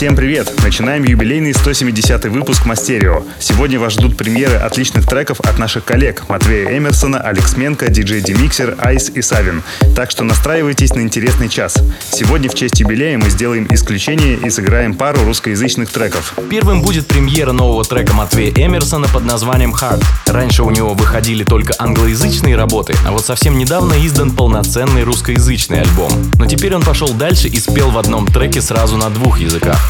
Всем привет! Начинаем юбилейный 170 выпуск Мастерио. Сегодня вас ждут премьеры отличных треков от наших коллег Матвея Эмерсона, Алекс Менко, диджей Демиксер, Айс и Савин. Так что настраивайтесь на интересный час. Сегодня в честь юбилея мы сделаем исключение и сыграем пару русскоязычных треков. Первым будет премьера нового трека Матвея Эмерсона под названием Hard. Раньше у него выходили только англоязычные работы, а вот совсем недавно издан полноценный русскоязычный альбом. Но теперь он пошел дальше и спел в одном треке сразу на двух языках.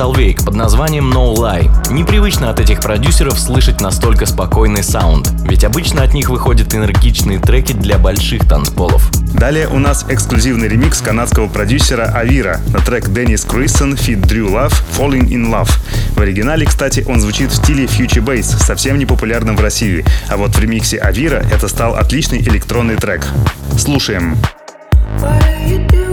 Салвейк под названием No Lie. Непривычно от этих продюсеров слышать настолько спокойный саунд, ведь обычно от них выходят энергичные треки для больших танцполов. Далее у нас эксклюзивный ремикс канадского продюсера Авира на трек Деннис Крисон Fit Drew Love Falling in Love. В оригинале, кстати, он звучит в стиле Future Bass, совсем не популярным в России, а вот в ремиксе Авира это стал отличный электронный трек. Слушаем. What are you doing?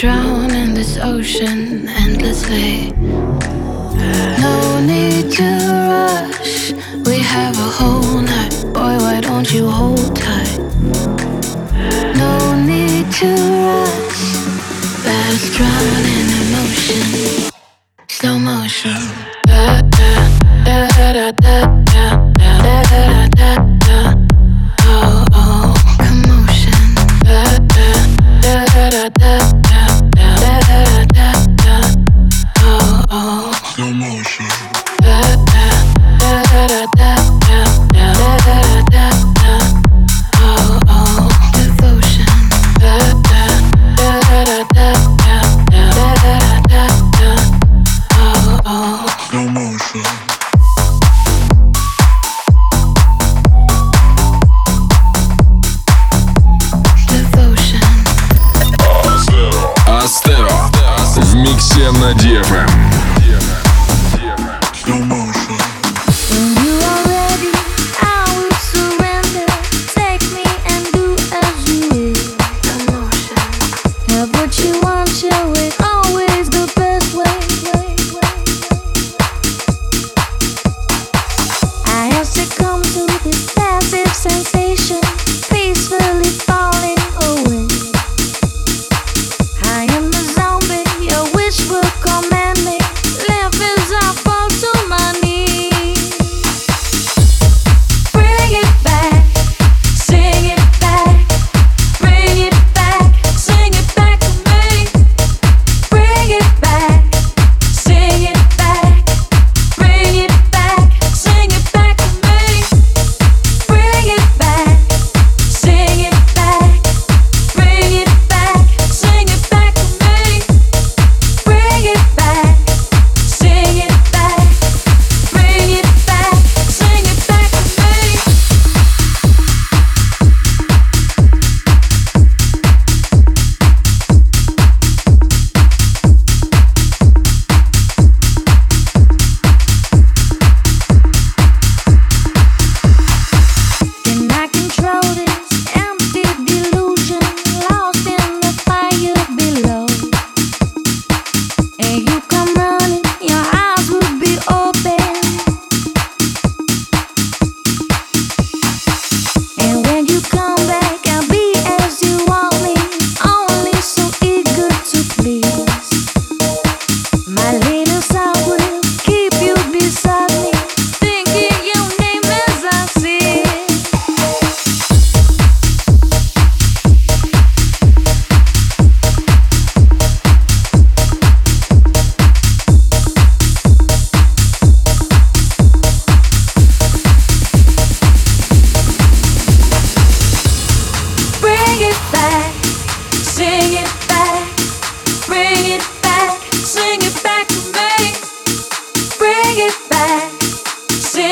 Drown in this ocean endlessly.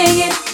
singing.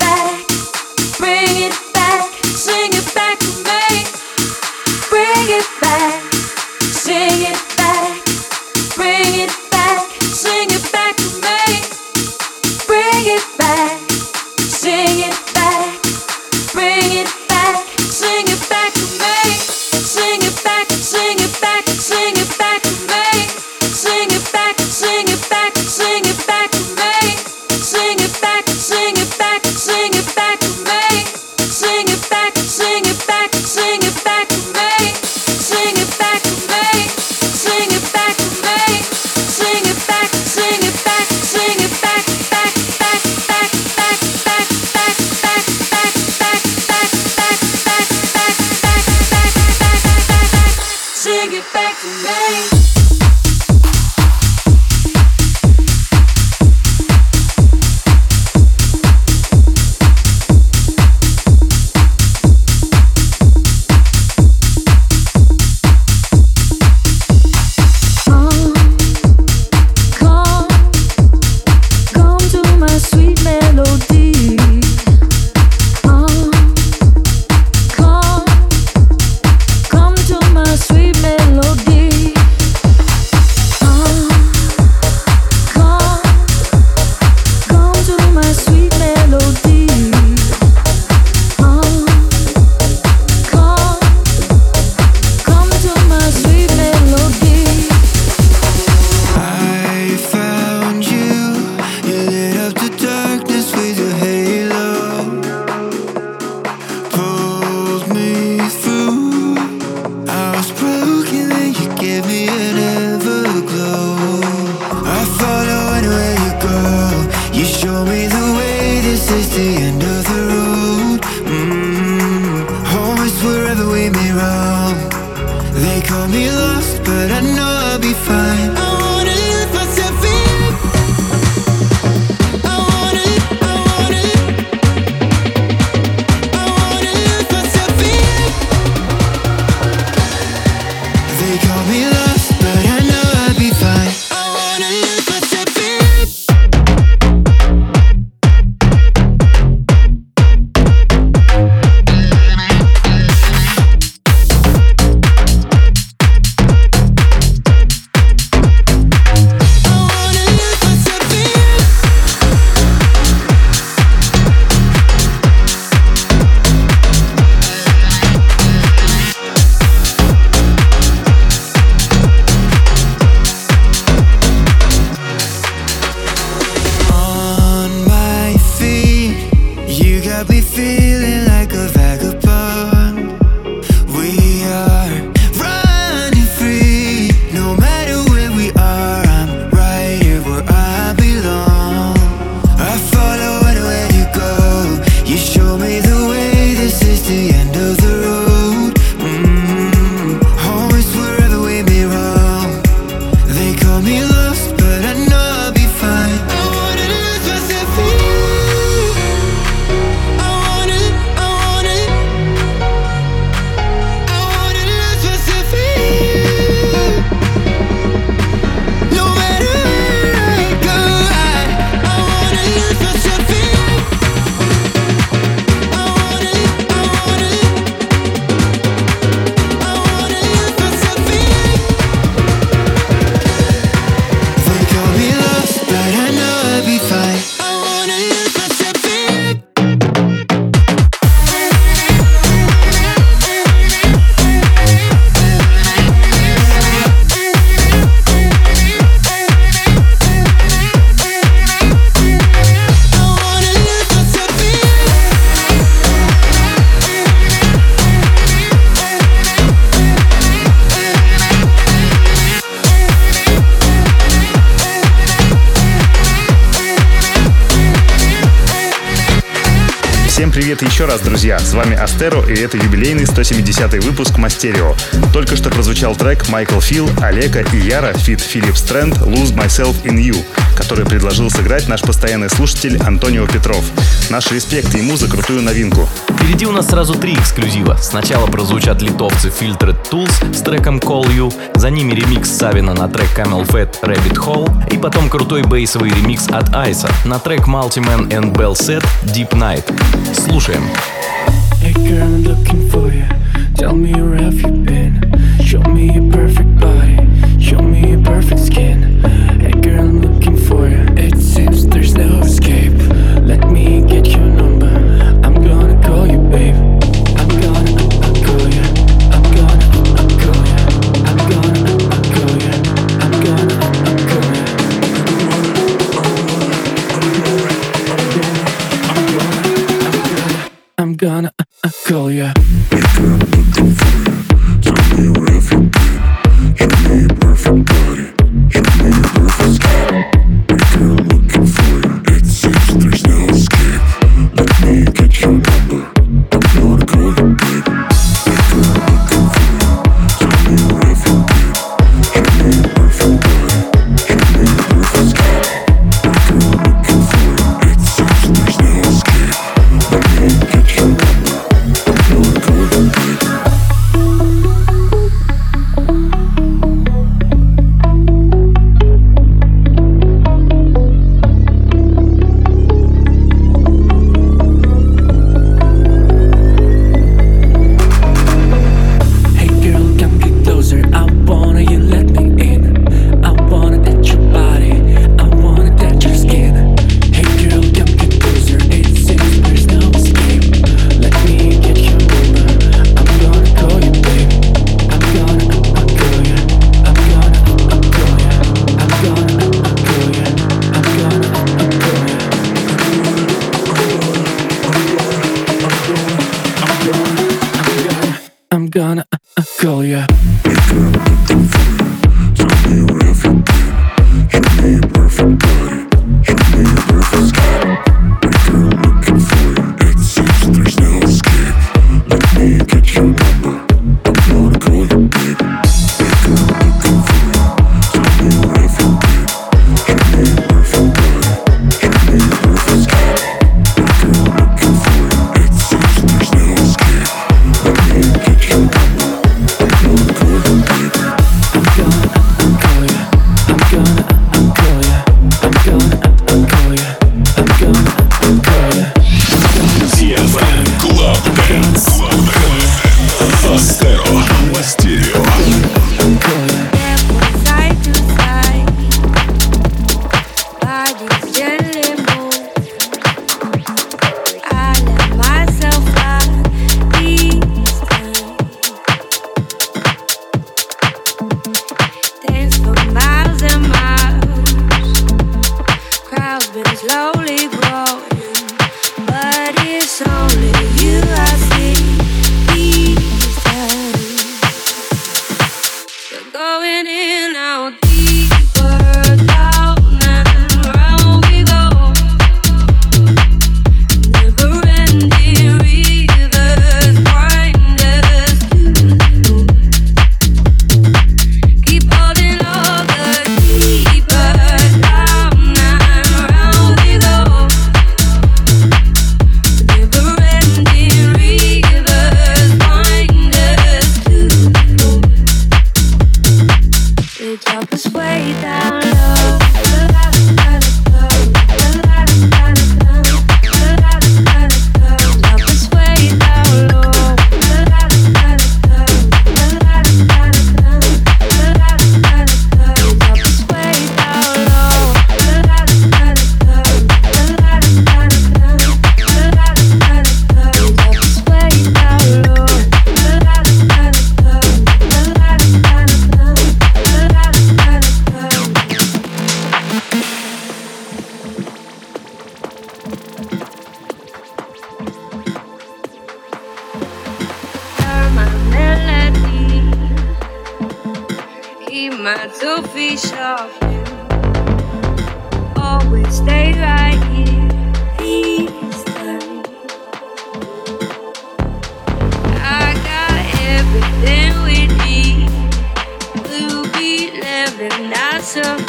друзья! С вами Астеро, и это юбилейный 170-й выпуск Мастерио. Только что прозвучал трек Майкл Фил, Олега и Яра, feat. Филипп Стрэнд «Lose Myself in You», который предложил сыграть наш постоянный слушатель Антонио Петров. Наши респект ему за крутую новинку. Впереди у нас сразу три эксклюзива. Сначала прозвучат литовцы Filtered Tools с треком Call You, за ними ремикс Савина на трек CamelPhat Rabbit Hole и потом крутой бейсовый ремикс от Айса на трек Multiman and Bell Set Deep Night. Слушаем. Hey girl, I'm looking for you. Tell me you're done my two feet off. Always stay right here. Please I got everything we need. We'll be living not.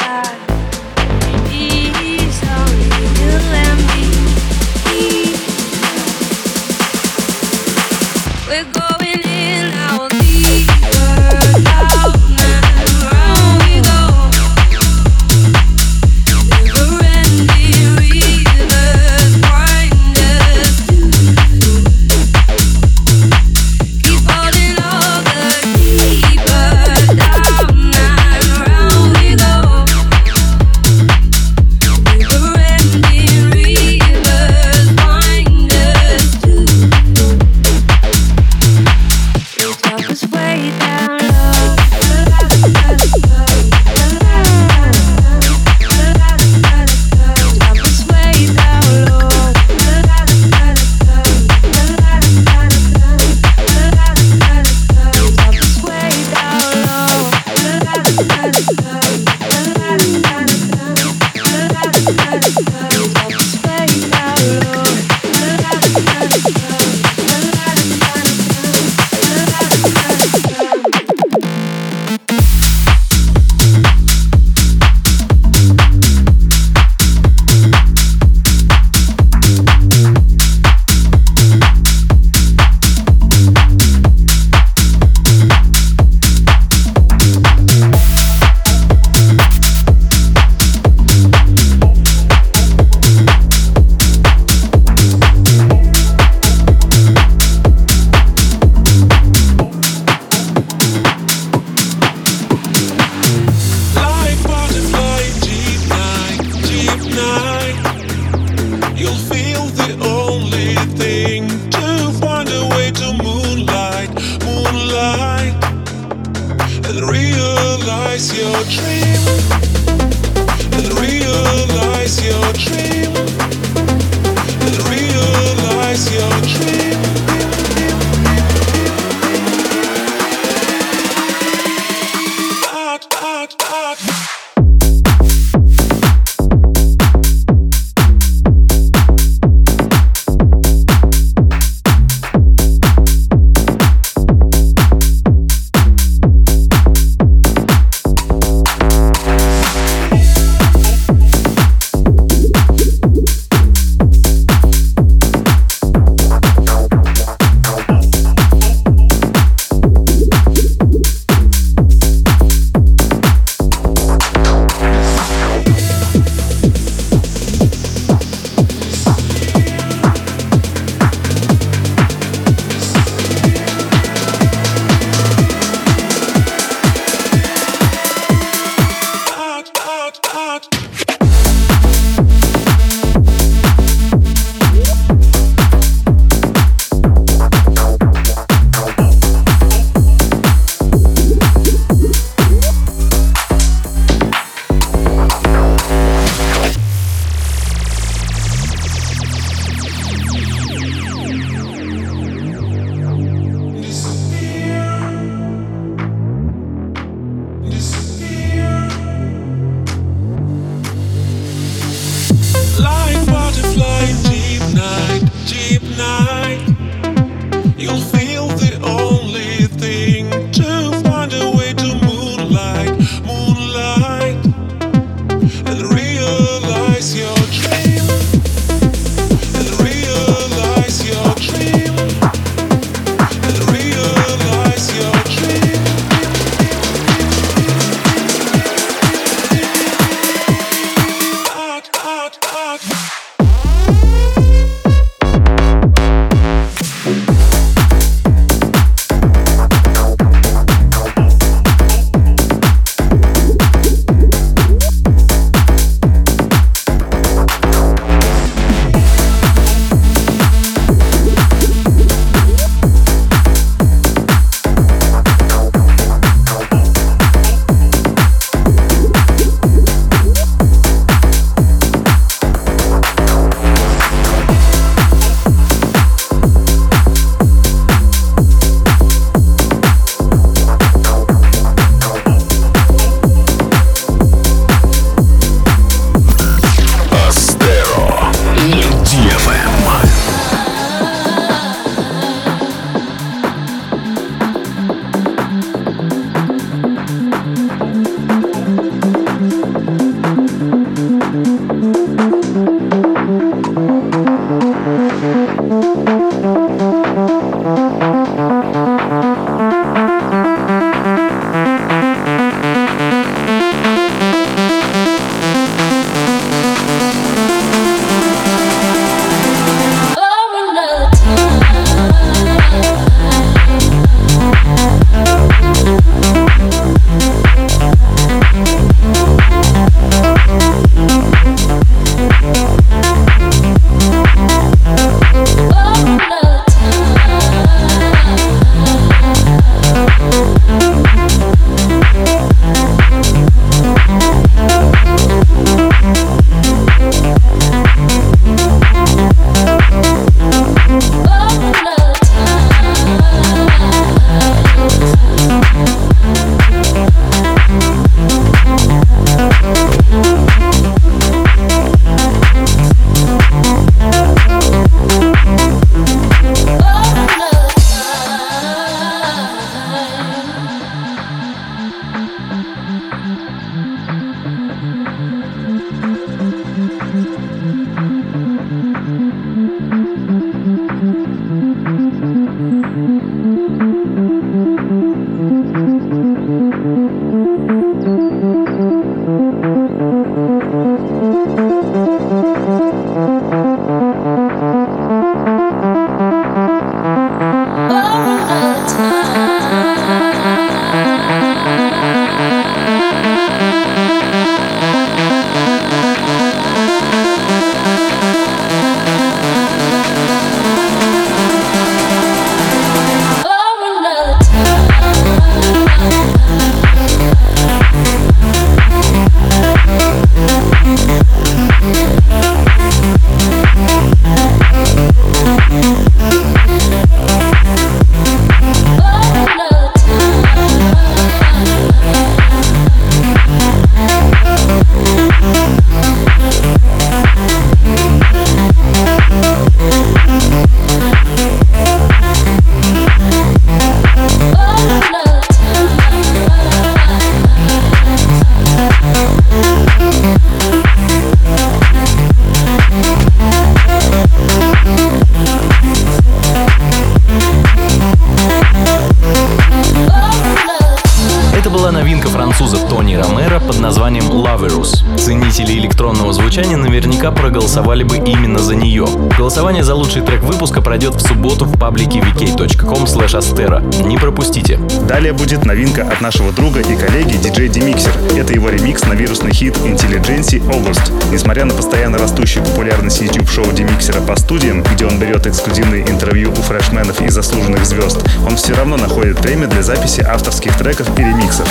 Далее будет новинка от нашего друга и коллеги DJ Demixer. Это его ремикс на вирусный хит Intelligency August. Несмотря на постоянно растущую популярность YouTube-шоу Демиксера по студиям, где он берет эксклюзивные интервью у фрешменов и заслуженных звезд, он все равно находит время для записи авторских треков и ремиксов.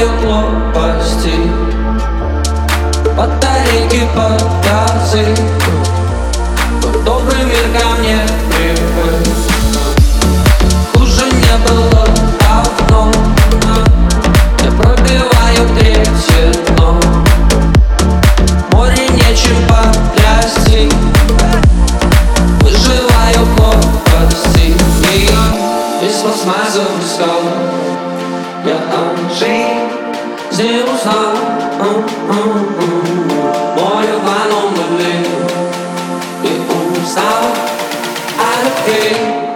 Выживаю глупости. Батарейки под газы Morgen war noch mal leer, der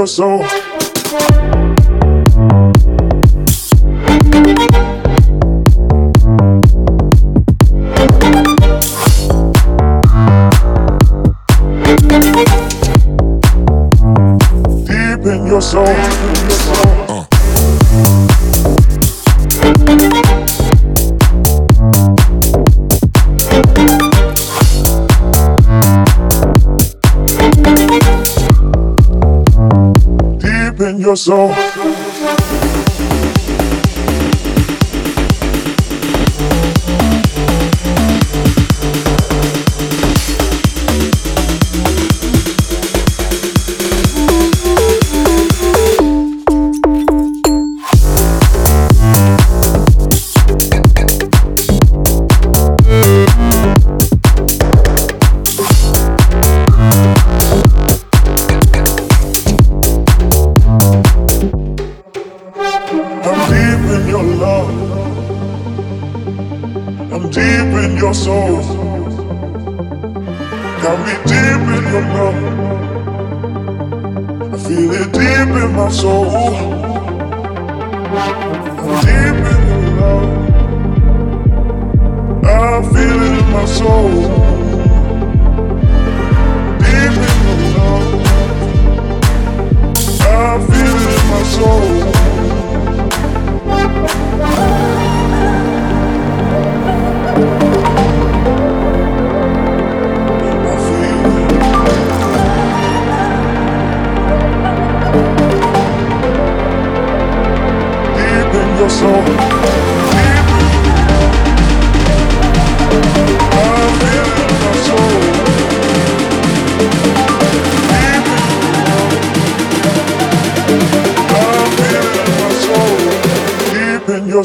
your soul. Your soul.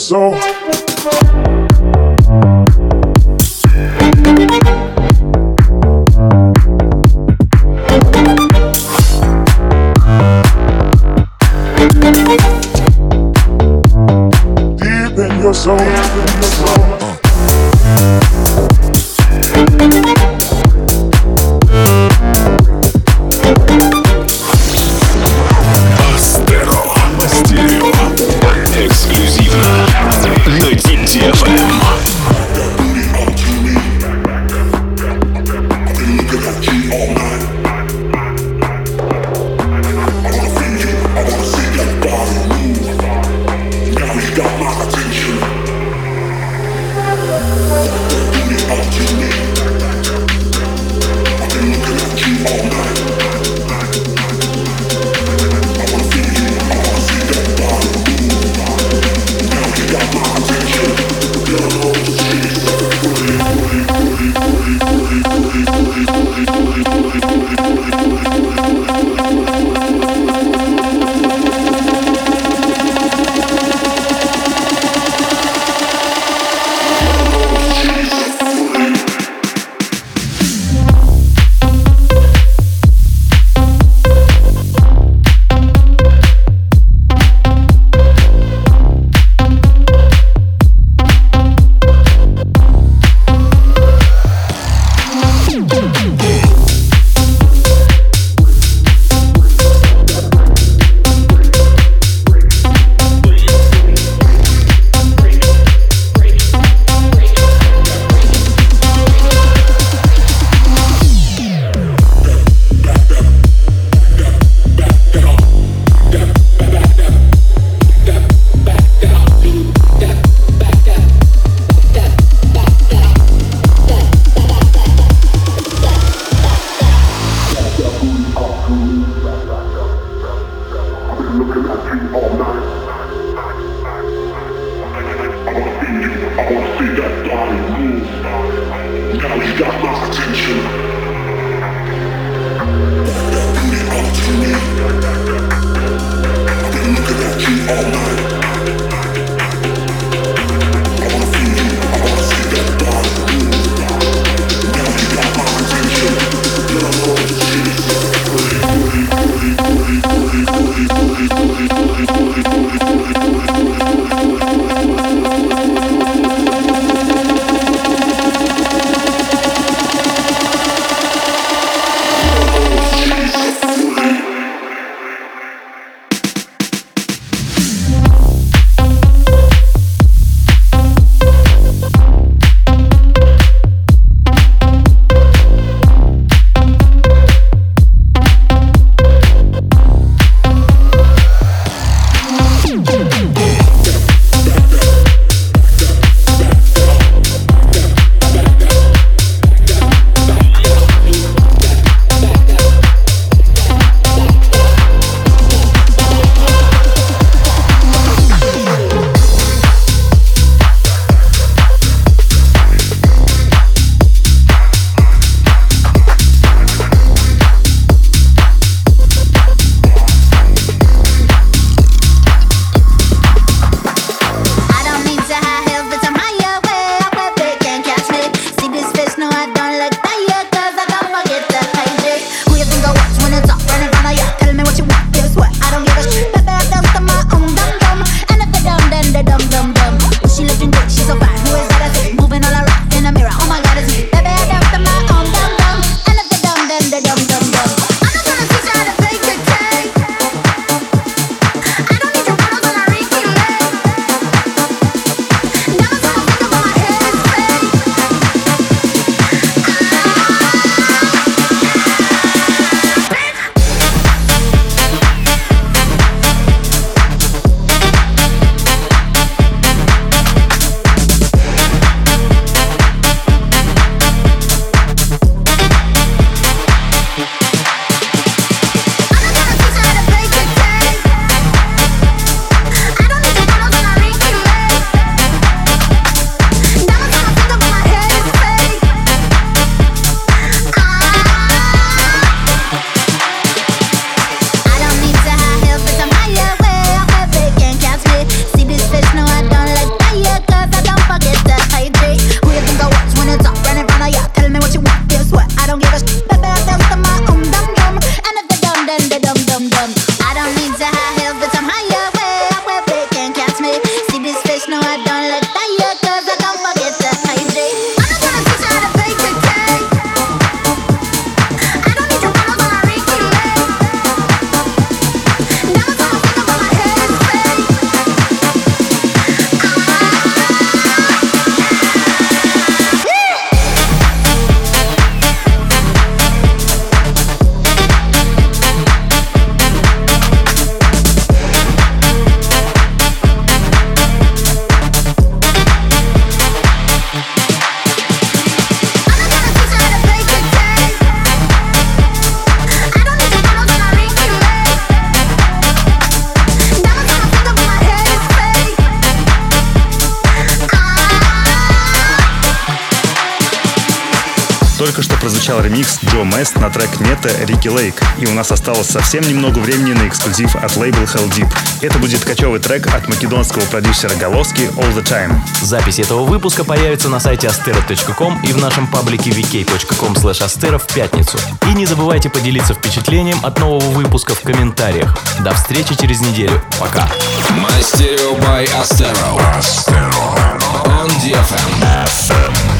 Soul. Deep in your soul. Мест на трек Нета Рики Лейк, и у нас осталось совсем немного времени на эксклюзив от лейбл Hell Deep. Это будет кочевый трек от македонского продюсера Голоски All the Time. Запись этого выпуска появится на сайте astero.com и в нашем паблике vk.com astero в пятницу. И не забывайте поделиться впечатлением от нового выпуска в комментариях. До встречи через неделю. Пока. My Stereo by Astero. On DFM.